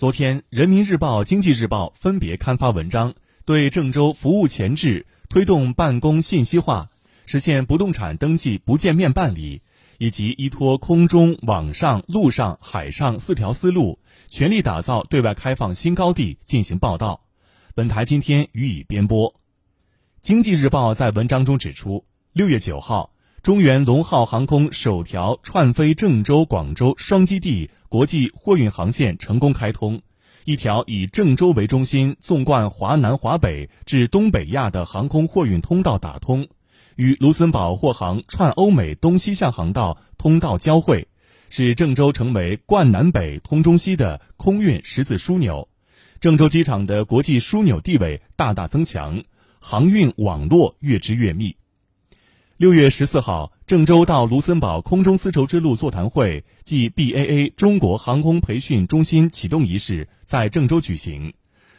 昨天，《人民日报》《经济日报》分别刊发文章，对郑州服务前置、推动办公信息化、实现不动产登记不见面办理，以及依托空中、网上、陆上、海上四条思路，全力打造对外开放新高地进行报道。本台今天予以编播。《经济日报》在文章中指出，六月九号。中原龙号航空首条串飞郑州、广州双基地国际货运航线成功开通，一条以郑州为中心纵贯华南、华北至东北亚的航空货运通道打通，与卢森堡货航串欧美东西向航道通道交汇，使郑州成为贯南北、通中西的空运十字枢纽，郑州机场的国际枢纽地位大大增强，航运网络越织越密。六月十四号，郑州到卢森堡空中丝绸之路座谈会暨 BAA 中国航空培训中心启动仪式在郑州举行。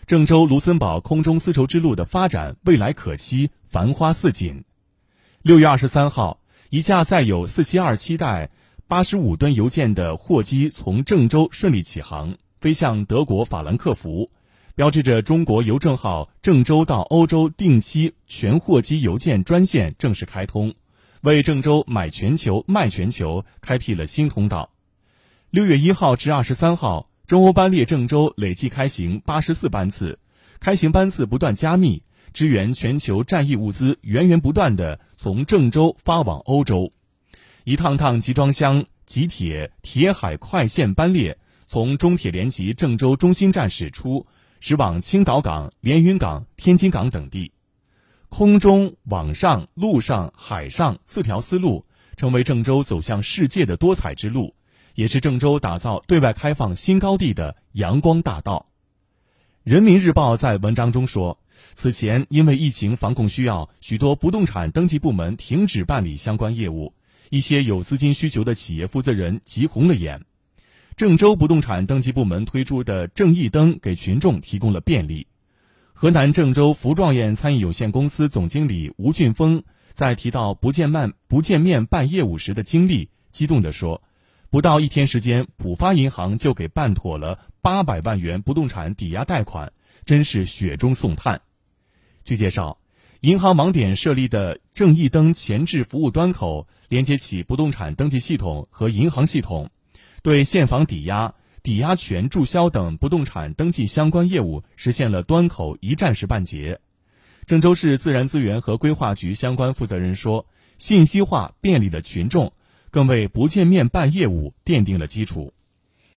郑州卢森堡空中丝绸之路的发展未来可期，繁花似锦。六月二十三号，一架载有四七二七袋八十五吨邮件的货机从郑州顺利起航，飞向德国法兰克福。标志着中国邮政号郑州到欧洲定期全货机邮件专线正式开通，为郑州买全球卖全球开辟了新通道。六月一号至二十三号，中欧班列郑州累计开行八十四班次，开行班次不断加密，支援全球战役物资源源不断的从郑州发往欧洲。一趟趟集装箱、集铁、铁海快线班列从中铁联集郑州中心站驶出。驶往青岛港、连云港、天津港等地，空中、网上、陆上、海上四条思路，成为郑州走向世界的多彩之路，也是郑州打造对外开放新高地的阳光大道。人民日报在文章中说，此前因为疫情防控需要，许多不动产登记部门停止办理相关业务，一些有资金需求的企业负责人急红了眼。郑州不动产登记部门推出的“郑一登”给群众提供了便利。河南郑州福状元餐饮有限公司总经理吴俊峰在提到不见面不见面办业务时的经历，激动地说：“不到一天时间，浦发银行就给办妥了八百万元不动产抵押贷款，真是雪中送炭。”据介绍，银行网点设立的“郑一登”前置服务端口，连接起不动产登记系统和银行系统。对现房抵押、抵押权注销等不动产登记相关业务实现了端口一站式办结。郑州市自然资源和规划局相关负责人说：“信息化便利了群众，更为不见面办业务奠定了基础。”